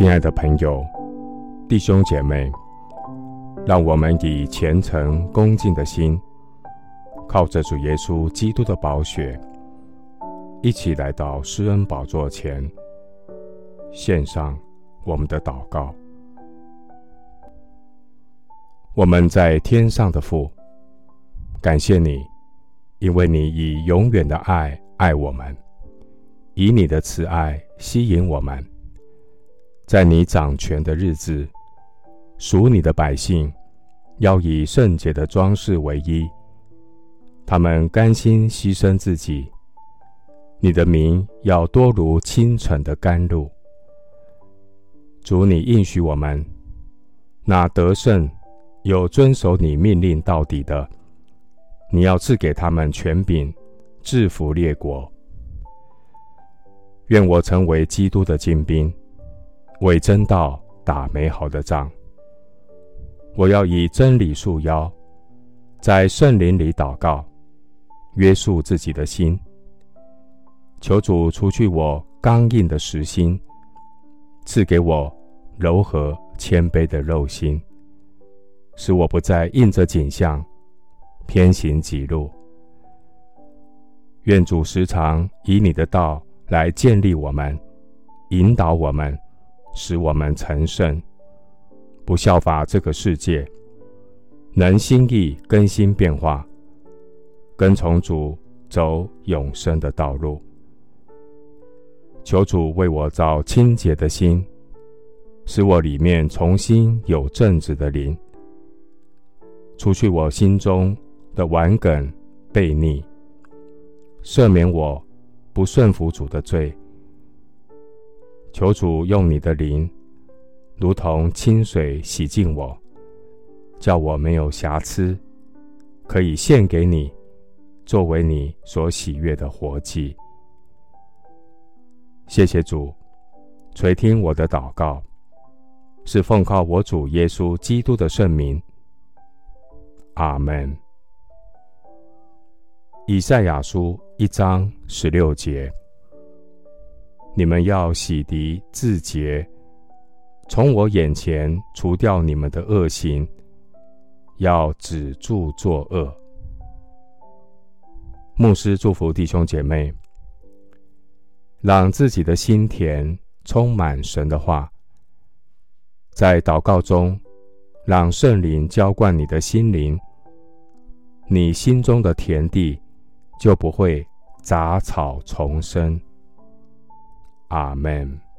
亲爱的朋友、弟兄姐妹，让我们以虔诚恭敬的心，靠着主耶稣基督的宝血，一起来到施恩宝座前，献上我们的祷告。我们在天上的父，感谢你，因为你以永远的爱爱我们，以你的慈爱吸引我们。在你掌权的日子，属你的百姓要以圣洁的装饰为衣，他们甘心牺牲自己。你的名要多如清晨的甘露。主，你应许我们，那得胜又遵守你命令到底的，你要赐给他们权柄，制服列国。愿我成为基督的精兵。为真道打美好的仗。我要以真理束腰，在圣灵里祷告，约束自己的心。求主除去我刚硬的实心，赐给我柔和谦卑的肉心，使我不再硬着景象，偏行己路。愿主时常以你的道来建立我们，引导我们。使我们成圣，不效法这个世界，能心意更新变化，跟从主走永生的道路。求主为我造清洁的心，使我里面重新有正直的灵，除去我心中的顽梗悖逆，赦免我不顺服主的罪。求主用你的灵，如同清水洗净我，叫我没有瑕疵，可以献给你，作为你所喜悦的活祭。谢谢主，垂听我的祷告，是奉靠我主耶稣基督的圣名。阿门。以赛亚书一章十六节。你们要洗涤自洁，从我眼前除掉你们的恶行，要止住作恶。牧师祝福弟兄姐妹，让自己的心田充满神的话，在祷告中，让圣灵浇灌你的心灵，你心中的田地就不会杂草丛生。阿门。